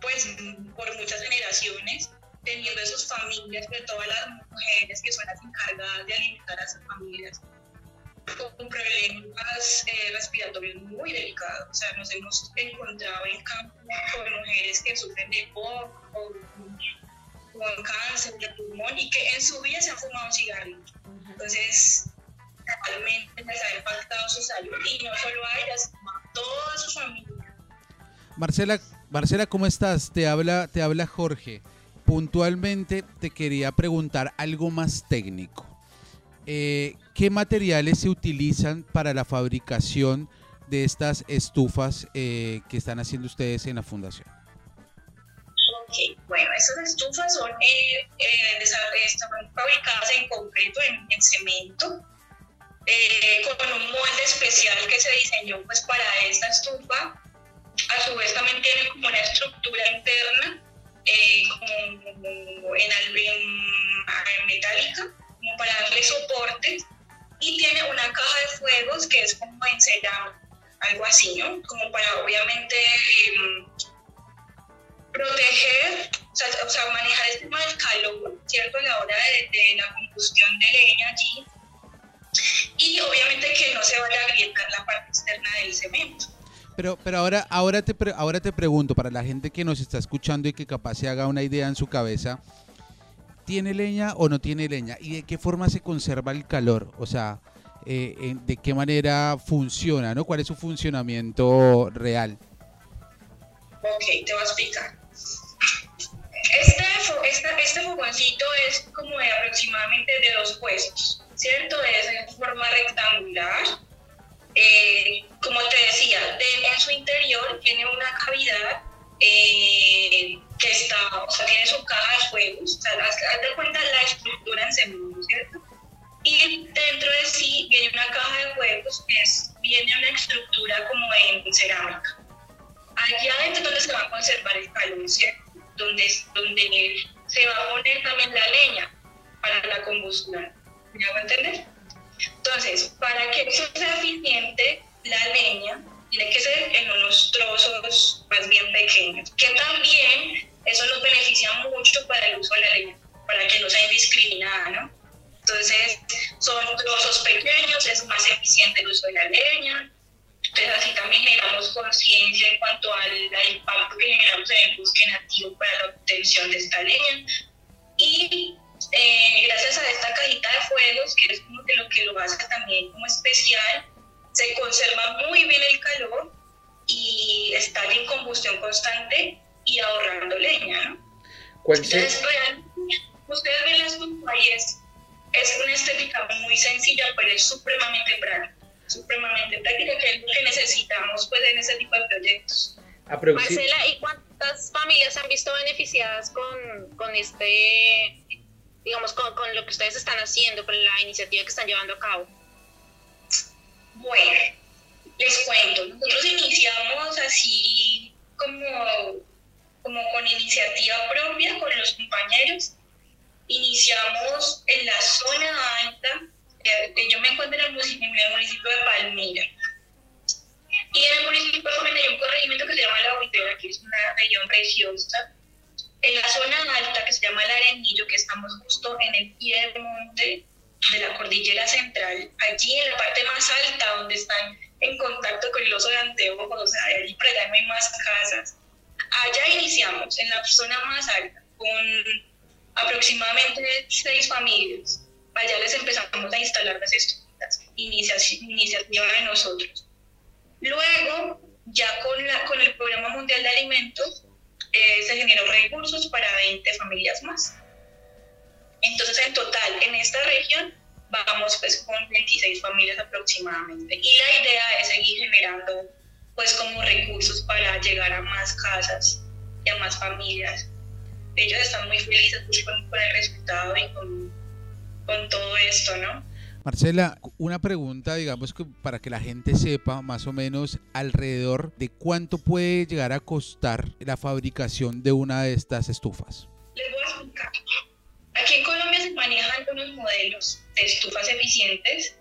[SPEAKER 14] pues por muchas generaciones, teniendo sus familias, de todas las mujeres que son las encargadas de alimentar a sus familias, con problemas eh, respiratorios muy delicados. O sea, nos hemos encontrado en campo con mujeres que sufren de POC o con cáncer de pulmón y que en su vida se han fumado un cigarrillo. Entonces, realmente les ha impactado su salud y no solo a ellas, sino a toda su familia.
[SPEAKER 12] Marcela, Marcela, ¿cómo estás? Te habla, te habla Jorge. Puntualmente te quería preguntar algo más técnico. Eh, ¿Qué materiales se utilizan para la fabricación de estas estufas eh, que están haciendo ustedes en la fundación?
[SPEAKER 14] Ok, bueno, estas estufas son eh, fabricadas en concreto, en, cemento, con un molde especial que se diseñó pues, para esta estufa a su vez también tiene como una estructura interna eh, como en, en, metálica, como para darle soporte, y tiene una caja de fuegos que es como en algo así, ¿no? Como para obviamente em, proteger, o sea, manejar el tema del calor, ¿cierto? A la hora de, de la combustión de leña allí, y obviamente que no se vaya a agrietar la parte externa del cemento.
[SPEAKER 12] Pero, pero ahora, ahora, te ahora te pregunto, para la gente que nos está escuchando y que capaz se haga una idea en su cabeza, ¿tiene leña o no tiene leña? ¿Y de qué forma se conserva el calor? O sea, eh, ¿de qué manera funciona? ¿no? ¿Cuál es su funcionamiento real?
[SPEAKER 14] Ok, te voy a explicar. Este, este, este fogoncito es como de aproximadamente de dos puestos, ¿cierto? Es de forma rectangular eh, como te decía, en su interior tiene una cavidad eh, que está, o sea, tiene su caja de juegos, o sea, haz, de cuenta la estructura en segundo, ¿cierto? Y dentro de sí viene una caja de juegos que es, viene una estructura como en cerámica. Allá adentro donde se va a conservar el calor, ¿cierto? Donde, donde se va a poner también la leña para la combustión. ¿Me hago entender? Entonces, para que eso sea eficiente, la leña tiene que ser en unos trozos más bien pequeños, que también eso nos beneficia mucho para el uso de la leña, para que no sea indiscriminada, ¿no? Entonces, son trozos pequeños, es más eficiente el uso de la leña. Entonces, así también generamos conciencia en cuanto al, impacto que generamos en el bosque nativo para la obtención de esta leña. Y eh, gracias a esta cajita de fuegos, que es como que lo que lo hace también como especial, se conserva muy bien el calor y está en combustión constante y ahorrando leña, ¿no? Entonces, ustedes ven las es, es una estética muy sencilla, pero es supremamente práctica, supremamente práctica, que es lo que necesitamos pues, en ese tipo de proyectos.
[SPEAKER 13] Marcela, ¿y cuántas familias han visto beneficiadas con, con este
[SPEAKER 16] digamos, con, con lo que ustedes están haciendo, con la iniciativa que están llevando a cabo?
[SPEAKER 14] Bueno, les cuento, nosotros iniciamos así como, como con iniciativa propia con los compañeros. Iniciamos en la zona alta, yo me encuentro en el municipio, de Palmira. Y en el municipio de Palmira hay un corregimiento que se llama La Buitera, que es una región preciosa. En la zona alta, que se llama El Arenillo, que estamos justo en el pie del monte de la cordillera central, allí en la parte más alta, donde están en contacto con el oso de Anteo, o sea, allí por allá no hay más casas. Allá iniciamos, en la zona más alta, con aproximadamente seis familias. Allá les empezamos a instalar las estructuras, iniciativa de nosotros. Luego, ya con, la, con el Programa Mundial de Alimentos, eh, se generó recursos para 20 familias más. Entonces, en total, en esta región vamos pues con 26 familias aproximadamente. Y la idea es seguir generando pues como recursos para llegar a más casas y a más familias. Ellos están muy felices pues, con, el resultado y con, con todo esto, ¿no?
[SPEAKER 12] Marcela, una pregunta, digamos, que para que la gente sepa más o menos alrededor de cuánto puede llegar a costar la fabricación de una de estas estufas.
[SPEAKER 14] Les voy a explicar. Aquí en Colombia se manejan unos modelos de estufas eficientes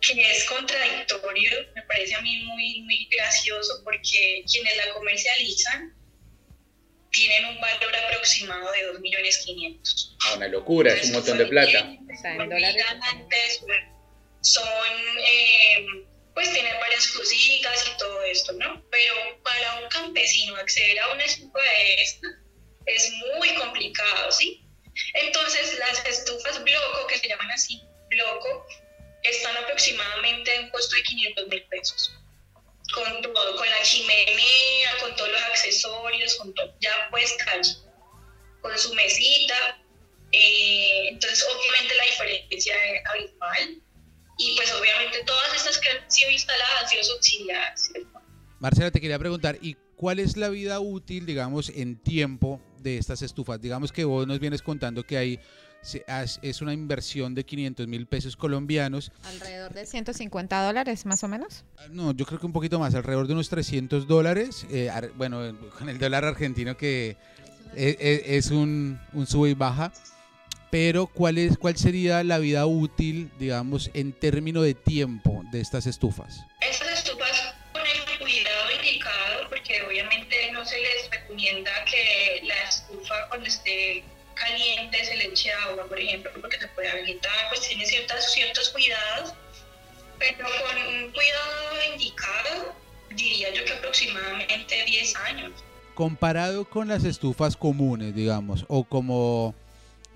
[SPEAKER 14] que es contradictorio, me parece a mí muy, muy gracioso porque quienes la comercializan tienen un valor aproximado de 2.500.000. millones
[SPEAKER 18] ah, una locura, es un montón de plata.
[SPEAKER 14] Son, eh, pues tienen varias cositas y todo esto, ¿no? Pero para un campesino acceder a una estufa de esta es muy complicado, ¿sí? Entonces, las estufas bloco, que se llaman así, bloco, están aproximadamente en un costo de 500 mil pesos. Con todo, con la chimenea, con todos los accesorios, con todo, ya puesta allí, con su mesita. Eh, entonces, obviamente, la diferencia es abismal. Y pues, obviamente, todas estas que han sido instaladas han sido subsidiadas.
[SPEAKER 12] Marcela, te quería preguntar, ¿y cuál es la vida útil, digamos, en tiempo de estas estufas? Digamos que vos nos vienes contando que hay es una inversión de 500 mil pesos colombianos.
[SPEAKER 13] Alrededor de 150 dólares más o menos.
[SPEAKER 12] Ah, no, yo creo que un poquito más, alrededor de unos 300 dólares. Eh, bueno, con el dólar argentino que e, e, es, un, un sube y baja. Pero ¿cuál, es, ¿cuál sería la vida útil, digamos, en términos de tiempo de estas estufas?
[SPEAKER 14] Estas estufas con el cuidado indicado, porque obviamente no se les recomienda que la estufa cuando esté caliente se le eche agua, por ejemplo, porque se puede habilitar, pues tiene ciertas, ciertos cuidados, pero con un cuidado indicado, diría yo que aproximadamente 10 años.
[SPEAKER 12] Comparado con las estufas comunes, digamos, o como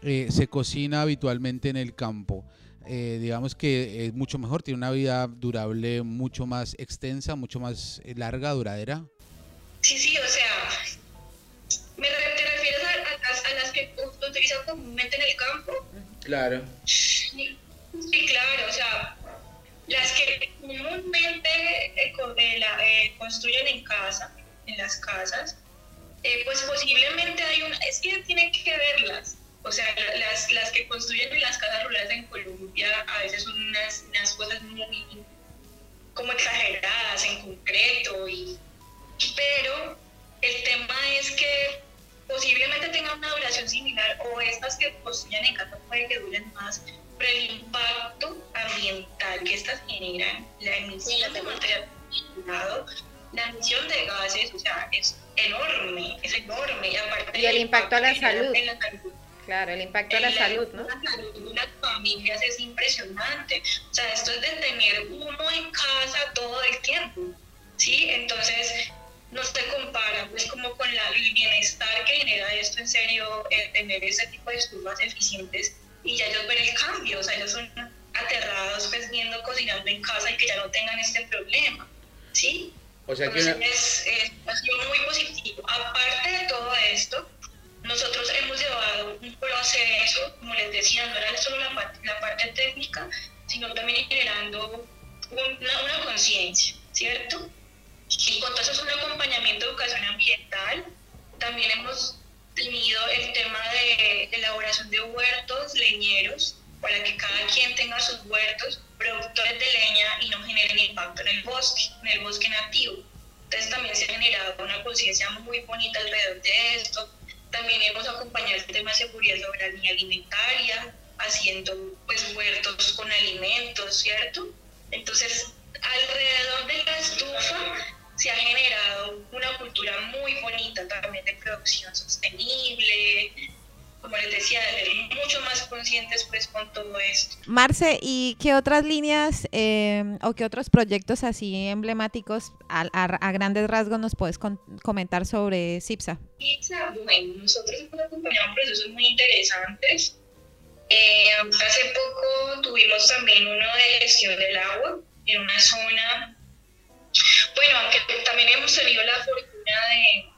[SPEAKER 12] eh, se cocina habitualmente en el campo, eh, digamos que es mucho mejor, tiene una vida durable mucho más extensa, mucho más eh, larga, duradera.
[SPEAKER 14] Sí, sí, o sea, me te refieres a, las que utilizan comúnmente en el campo.
[SPEAKER 18] Claro.
[SPEAKER 14] Sí, claro, o sea, las que comúnmente eh, eh, construyen en casa, en las casas, eh, pues posiblemente hay una, es que tienen que verlas. O sea, las, las que construyen en las casas rurales en Colombia a veces son unas, unas cosas muy como exageradas en concreto, y, pero el tema es que posiblemente tengan una duración similar o estas que construyen en casa puede que duren más, pero el impacto ambiental que estas generan, la emisión de material la emisión de gases, o sea, es enorme, es enorme. Y, aparte
[SPEAKER 13] y el impacto a la salud. Claro, el impacto a la, salud, ¿no?
[SPEAKER 14] La salud de las familias es impresionante. O sea, esto es de tener uno en casa todo el tiempo, ¿sí? Entonces, no se compara pues como con la, el bienestar que genera esto en serio, tener ese tipo de estufas eficientes y ya ellos ven el cambio, o sea, ellos son aterrados pues viendo cocinando en casa y que ya no tengan este problema, ¿sí?
[SPEAKER 18] O sea que
[SPEAKER 14] es, ha sido muy positivo. Aparte de todo esto, nosotros hemos llevado un proceso, como les decía, no era solo la, la parte técnica, sino también generando una, una conciencia, ¿cierto? Y con todo eso es un acompañamiento de educación ambiental. También hemos tenido el tema de elaboración de huertos leñeros para que cada quien tenga sus huertos productores de leña y no generen impacto en el bosque, en el bosque nativo. Entonces también se ha generado una conciencia muy bonita alrededor de esto. También hemos acompañado el tema de seguridad soberanía alimentaria, haciendo pues huertos con alimentos, ¿cierto? Entonces, alrededor de la estufa se ha generado una cultura muy bonita también de producción sostenible, como les decía, de mucho más conscientes pues con todo esto.
[SPEAKER 13] Marce, ¿y qué otras líneas eh, o qué otros proyectos así emblemáticos a, a, a grandes rasgos nos puedes con, comentar sobre CIPSA?
[SPEAKER 14] CIPSA, bueno, nosotros hemos acompañado procesos muy interesantes. Eh, hace poco tuvimos también uno de gestión del agua en una zona bueno, aunque también hemos tenido la fortuna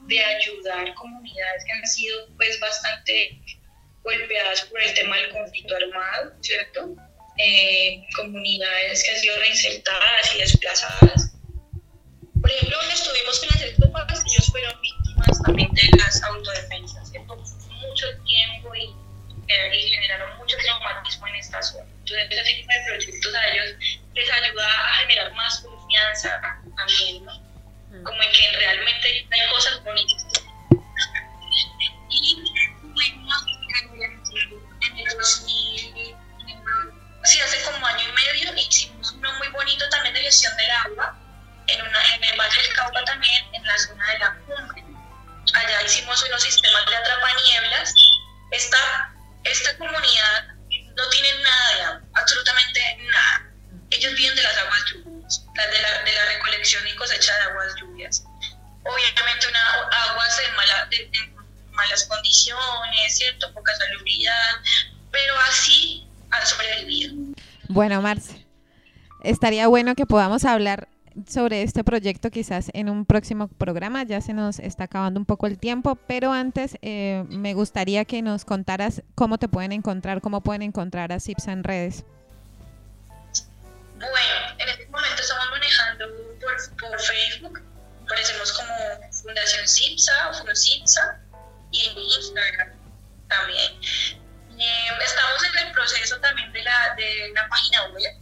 [SPEAKER 14] de, de, ayudar comunidades que han sido pues bastante golpeadas por el tema del conflicto armado, ¿cierto? Eh, comunidades que han sido reinsertadas y desplazadas. Por ejemplo, donde estuvimos con las estupas, ellos fueron víctimas también de las autodefensas, tomó mucho tiempo y, eh, y generaron mucho traumatismo en esta zona. Entonces, ese tipo de proyectos a ellos les ayuda a generar más confianza también, ¿no? Como en que realmente hay cosas bonitas. Y tuvimos en el 2000, sí, hace como año y medio, hicimos uno muy bonito también de gestión del agua, en, una, en el Valle del Cauca también, en la zona de la cumbre. Allá hicimos unos sistemas de atrapanieblas. Esta, esta comunidad no tiene nada de agua, absolutamente nada. Ellos viven de las aguas lluvias, de la, de la recolección y cosecha de aguas lluvias. Obviamente una, aguas en, de, en malas condiciones, ¿cierto? Poca salubridad, pero así han sobrevivido.
[SPEAKER 13] Bueno, Marce, estaría bueno que podamos hablar sobre este proyecto quizás en un próximo programa. Ya se nos está acabando un poco el tiempo, pero antes eh, me gustaría que nos contaras cómo te pueden encontrar, cómo pueden encontrar a CIPSA en redes.
[SPEAKER 14] Bueno, en este momento estamos manejando por, por Facebook, aparecemos como Fundación CIPSA o FUNCIPSA y en Instagram también. Eh, estamos en el proceso también de la, de la página web,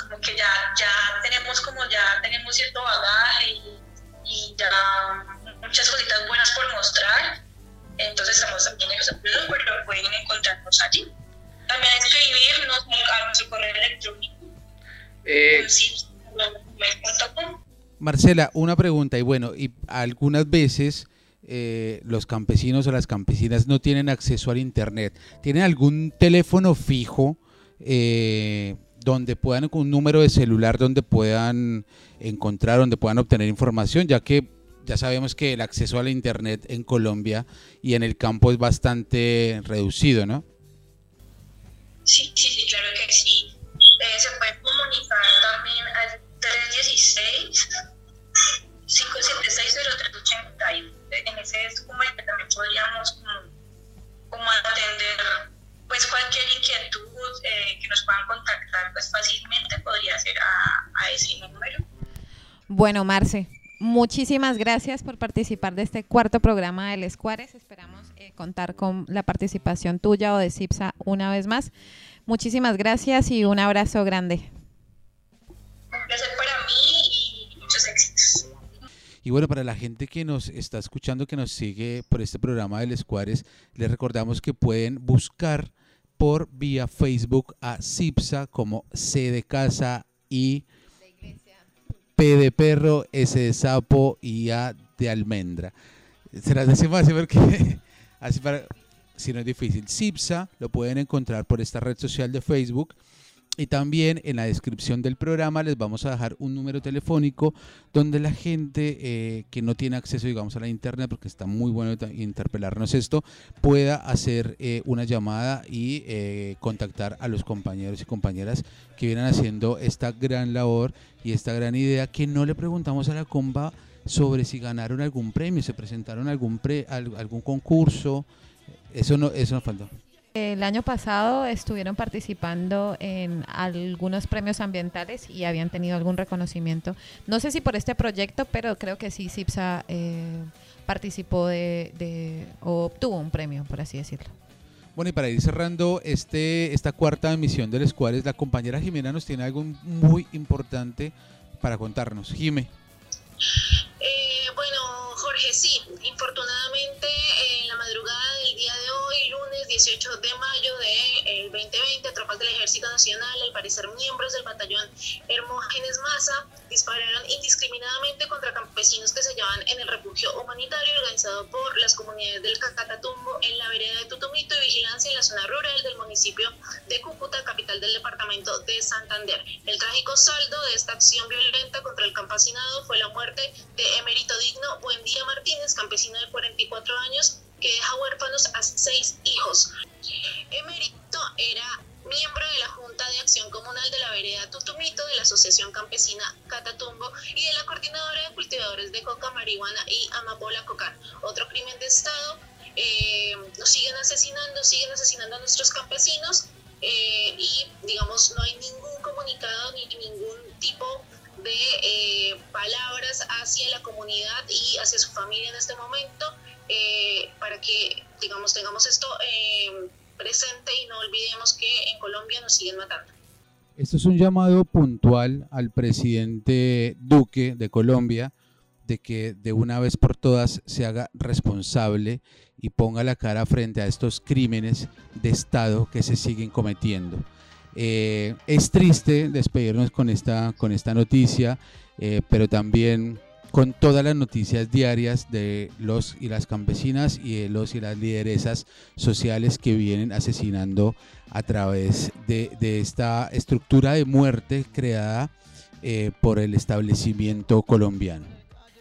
[SPEAKER 14] como que ya, ya tenemos como ya tenemos cierto bagaje y, y ya muchas cositas buenas por mostrar, entonces estamos también en los apoyos, pero pueden encontrarnos allí. También escribirnos a nuestro correo electrónico
[SPEAKER 18] eh,
[SPEAKER 12] Marcela, una pregunta, y bueno, y algunas veces eh, los campesinos o las campesinas no tienen acceso al Internet. ¿Tienen algún teléfono fijo eh, donde puedan, con un número de celular donde puedan encontrar, donde puedan obtener información, ya que ya sabemos que el acceso al Internet en Colombia y en el campo es bastante reducido, ¿no?
[SPEAKER 14] Sí, sí, sí, claro que sí. Eh, se comunicar también al 316 576 0381. En ese es como el que también podríamos como, atender pues cualquier inquietud eh, que nos puedan contactar pues fácilmente podría ser a, a ese número.
[SPEAKER 13] Bueno, Marce, muchísimas gracias por participar de este cuarto programa del Escuares. Esperamos eh, contar con la participación tuya o de CIPSA una vez más. Muchísimas gracias y un abrazo grande.
[SPEAKER 14] Placer para mí y muchos éxitos.
[SPEAKER 12] Y bueno, para la gente que nos está escuchando, que nos sigue por este programa del Escuares, les recordamos que pueden buscar por vía Facebook a CIPSA como C de casa y P de perro, S de sapo y A de almendra. Se las decimos así porque así para si no es difícil. CIPSA lo pueden encontrar por esta red social de Facebook. Y también en la descripción del programa les vamos a dejar un número telefónico donde la gente eh, que no tiene acceso, digamos, a la internet, porque está muy bueno interpelarnos esto, pueda hacer eh, una llamada y eh, contactar a los compañeros y compañeras que vienen haciendo esta gran labor y esta gran idea que no le preguntamos a la comba sobre si ganaron algún premio, se presentaron algún, pre, algún concurso. Eso no, eso no faltó.
[SPEAKER 13] El año pasado estuvieron participando en algunos premios ambientales y habían tenido algún reconocimiento. No sé si por este proyecto, pero creo que sí, CIPSA eh, participó de, o obtuvo un premio, por así decirlo.
[SPEAKER 12] Bueno, y para ir cerrando este, esta cuarta emisión del Squares, la compañera Jimena nos tiene algo muy importante para contarnos. Jime.
[SPEAKER 16] Eh, bueno, Jorge, sí, infortunadamente en la madrugada del día de hoy, lunes 18 de mayo del 2020, tropas del Ejército Nacional, al parecer miembros del batallón Hermógenes Maza, dispararon indiscriminadamente contra campesinos que se hallaban en el refugio humanitario organizado por las comunidades del Cacatatumbo en la vereda de Tutumito y vigilancia en la zona rural del municipio de Cúcuta, capital del departamento de Santander. El trágico saldo de esta acción violenta contra el campesinado fue la muerte de Emérito Digno Buendía Martínez, campesino de 44 años, que deja huérfanos a seis hijos. Emérito era miembro de la Junta de Acción Comunal de la Vereda Tutumito, de la Asociación Campesina Catatumbo y de la Coordinadora de Cultivadores de Coca, Marihuana y Amapola Coca. Otro crimen de Estado. Eh, nos siguen asesinando, siguen asesinando a nuestros campesinos eh, y, digamos, no hay ningún comunicado ni ningún tipo de eh, hacia la comunidad y hacia su familia en este momento para que, digamos, tengamos esto presente y no olvidemos que en Colombia nos siguen matando.
[SPEAKER 12] Esto es un llamado puntual al presidente Duque de Colombia de que de una vez por todas se haga responsable y ponga la cara frente a estos crímenes de Estado que se siguen cometiendo. Eh, es triste despedirnos con esta, con esta noticia, eh, pero también con todas las noticias diarias de los y las campesinas y de los y las lideresas sociales que vienen asesinando a través de, esta estructura de muerte creada eh, por el establecimiento colombiano.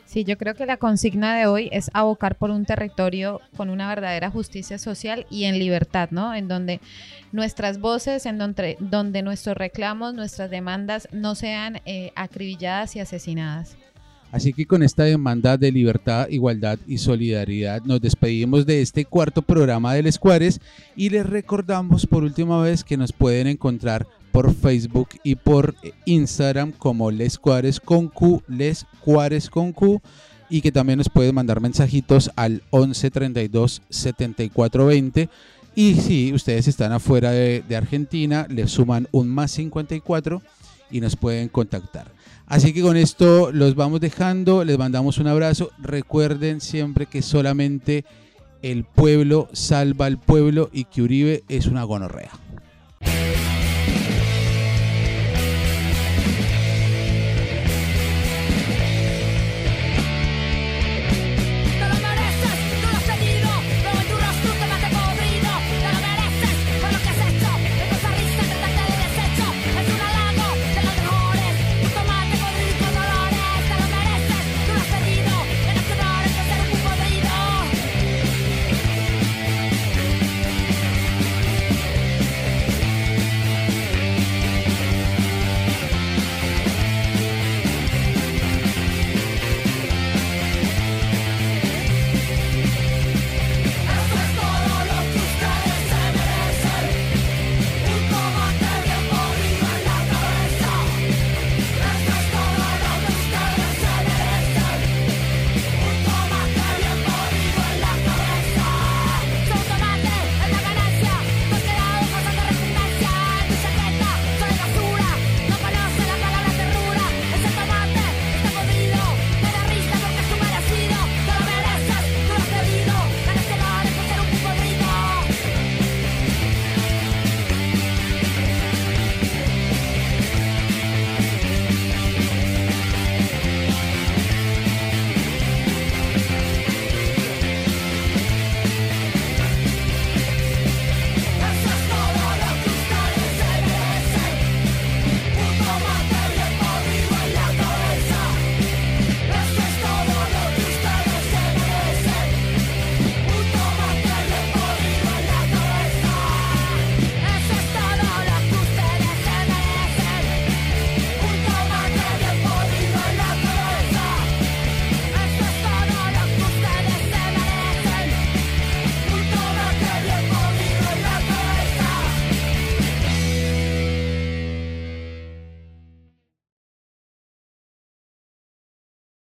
[SPEAKER 13] Sí, yo creo que la consigna de hoy es abocar por un territorio con una verdadera justicia social y en libertad, ¿no? En donde nuestras voces, en donde, donde nuestros reclamos, nuestras demandas no sean eh, acribilladas y asesinadas.
[SPEAKER 12] Así que con esta demanda de libertad, igualdad y solidaridad nos despedimos de este cuarto programa de Les Cuares y les recordamos por última vez que nos pueden encontrar por Facebook y por Instagram como Les Cuares con Q, Les Cuares con Q y que también nos pueden mandar mensajitos al 11 32 74 20 y si ustedes están afuera de Argentina les suman un más 54 y nos pueden contactar. Así que con esto los vamos dejando, les mandamos un abrazo. Recuerden siempre que solamente el pueblo salva al pueblo y que Uribe es una gonorrea.